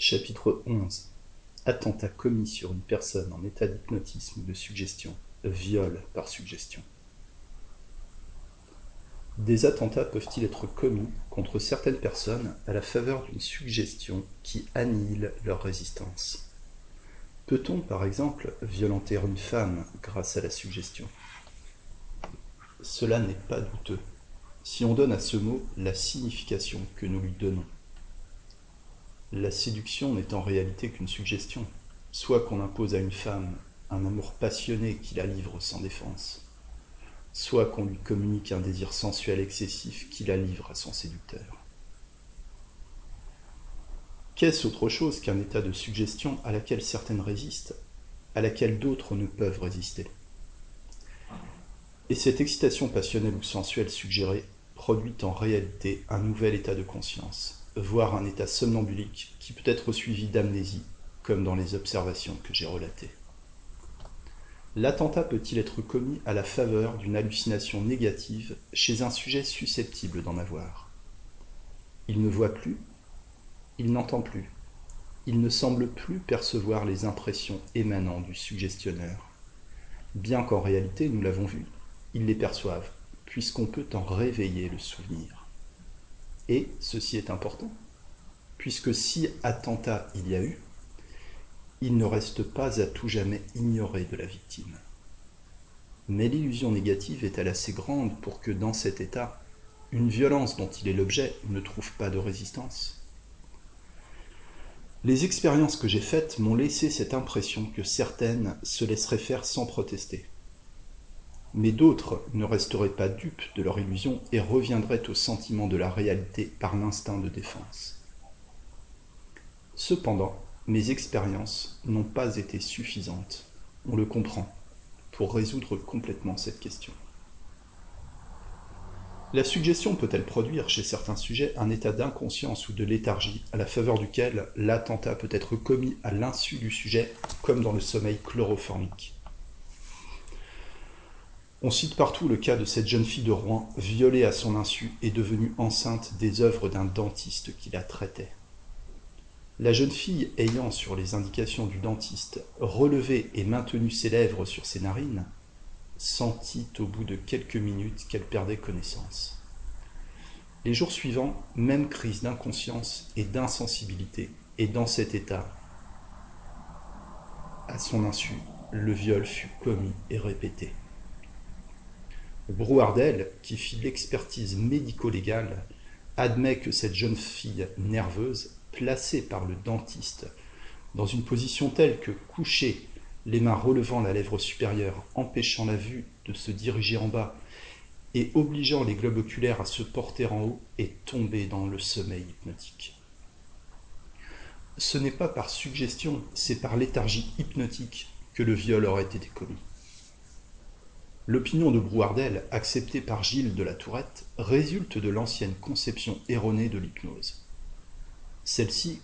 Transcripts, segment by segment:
Chapitre 11 Attentat commis sur une personne en état d'hypnotisme ou de suggestion. Viol par suggestion. Des attentats peuvent-ils être commis contre certaines personnes à la faveur d'une suggestion qui annihile leur résistance? Peut-on, par exemple, violenter une femme grâce à la suggestion? Cela n'est pas douteux, si on donne à ce mot la signification que nous lui donnons. La séduction n'est en réalité qu'une suggestion, soit qu'on impose à une femme un amour passionné qui la livre sans défense, soit qu'on lui communique un désir sensuel excessif qui la livre à son séducteur. Qu'est-ce autre chose qu'un état de suggestion à laquelle certaines résistent, à laquelle d'autres ne peuvent résister? Et cette excitation passionnelle ou sensuelle suggérée produit en réalité un nouvel état de conscience, voire un état somnambulique qui peut être suivi d'amnésie, comme dans les observations que j'ai relatées. L'attentat peut-il être commis à la faveur d'une hallucination négative chez un sujet susceptible d'en avoir? Il ne voit plus, il n'entend plus, il ne semble plus percevoir les impressions émanant du suggestionneur, bien qu'en réalité, nous l'avons vu, ils les perçoivent, puisqu'on peut en réveiller le souvenir. Et ceci est important, puisque si attentat il y a eu, il ne reste pas à tout jamais ignoré de la victime. Mais l'illusion négative est-elle assez grande pour que dans cet état, une violence dont il est l'objet ne trouve pas de résistance? Les expériences que j'ai faites m'ont laissé cette impression que certaines se laisseraient faire sans protester mais d'autres ne resteraient pas dupes de leur illusion et reviendraient au sentiment de la réalité par l'instinct de défense. Cependant, mes expériences n'ont pas été suffisantes, on le comprend, pour résoudre complètement cette question. La suggestion peut-elle produire chez certains sujets un état d'inconscience ou de léthargie à la faveur duquel l'attentat peut être commis à l'insu du sujet, comme dans le sommeil chloroformique on cite partout le cas de cette jeune fille de Rouen, violée à son insu et devenue enceinte des œuvres d'un dentiste qui la traitait. La jeune fille ayant, sur les indications du dentiste, relevé et maintenu ses lèvres sur ses narines, sentit au bout de quelques minutes qu'elle perdait connaissance. Les jours suivants, même crise d'inconscience et d'insensibilité, et dans cet état, à son insu, le viol fut commis et répété. Brouardel, qui fit l'expertise médico-légale, admet que cette jeune fille nerveuse, placée par le dentiste dans une position telle que couchée, les mains relevant la lèvre supérieure, empêchant la vue de se diriger en bas et obligeant les globes oculaires à se porter en haut, est tombée dans le sommeil hypnotique. Ce n'est pas par suggestion, c'est par léthargie hypnotique que le viol aurait été commis. L'opinion de Brouardel, acceptée par Gilles de la Tourette, résulte de l'ancienne conception erronée de l'hypnose. Celle-ci,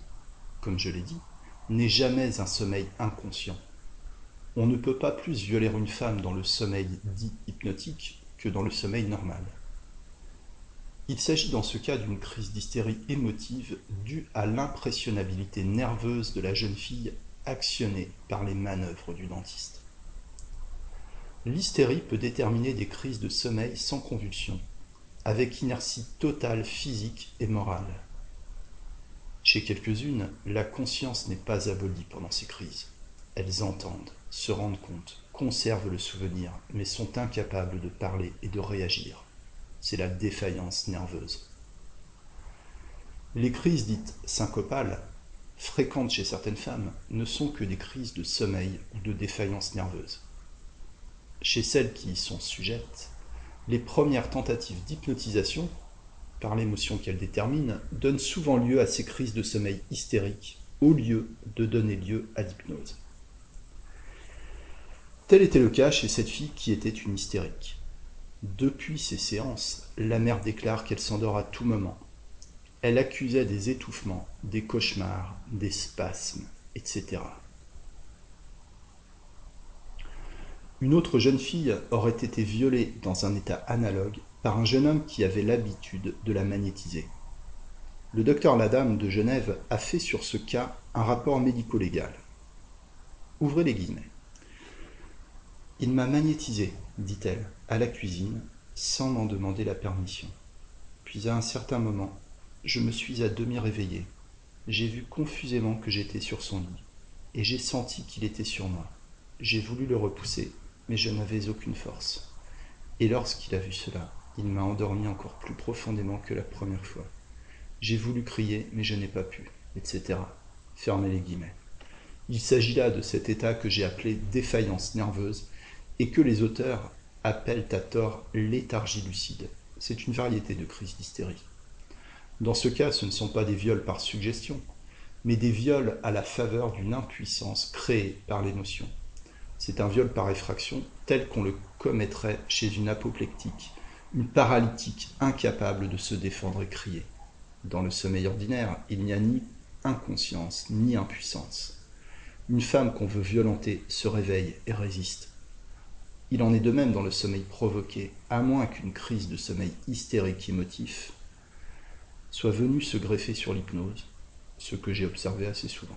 comme je l'ai dit, n'est jamais un sommeil inconscient. On ne peut pas plus violer une femme dans le sommeil dit hypnotique que dans le sommeil normal. Il s'agit dans ce cas d'une crise d'hystérie émotive due à l'impressionnabilité nerveuse de la jeune fille actionnée par les manœuvres du dentiste. L'hystérie peut déterminer des crises de sommeil sans convulsion, avec inertie totale physique et morale. Chez quelques-unes, la conscience n'est pas abolie pendant ces crises. Elles entendent, se rendent compte, conservent le souvenir, mais sont incapables de parler et de réagir. C'est la défaillance nerveuse. Les crises dites syncopales, fréquentes chez certaines femmes, ne sont que des crises de sommeil ou de défaillance nerveuse chez celles qui y sont sujettes, les premières tentatives d'hypnotisation, par l'émotion qu'elles déterminent, donnent souvent lieu à ces crises de sommeil hystériques, au lieu de donner lieu à l'hypnose. Tel était le cas chez cette fille qui était une hystérique. Depuis ces séances, la mère déclare qu'elle s'endort à tout moment. Elle accusait des étouffements, des cauchemars, des spasmes, etc. Une autre jeune fille aurait été violée dans un état analogue par un jeune homme qui avait l'habitude de la magnétiser. Le docteur Ladame de Genève a fait sur ce cas un rapport médico-légal. Ouvrez les guillemets. Il m'a magnétisé, dit-elle, à la cuisine, sans m'en demander la permission. Puis à un certain moment, je me suis à demi réveillé. J'ai vu confusément que j'étais sur son lit, et j'ai senti qu'il était sur moi. J'ai voulu le repousser, mais je n'avais aucune force. Et lorsqu'il a vu cela, il m'a endormi encore plus profondément que la première fois. J'ai voulu crier, mais je n'ai pas pu, etc. Fermez les guillemets. Il s'agit là de cet état que j'ai appelé défaillance nerveuse et que les auteurs appellent à tort léthargie lucide. C'est une variété de crise d'hystérie. Dans ce cas, ce ne sont pas des viols par suggestion, mais des viols à la faveur d'une impuissance créée par l'émotion. C'est un viol par effraction tel qu'on le commettrait chez une apoplectique, une paralytique incapable de se défendre et crier. Dans le sommeil ordinaire, il n'y a ni inconscience ni impuissance. Une femme qu'on veut violenter se réveille et résiste. Il en est de même dans le sommeil provoqué, à moins qu'une crise de sommeil hystérique émotif soit venue se greffer sur l'hypnose, ce que j'ai observé assez souvent.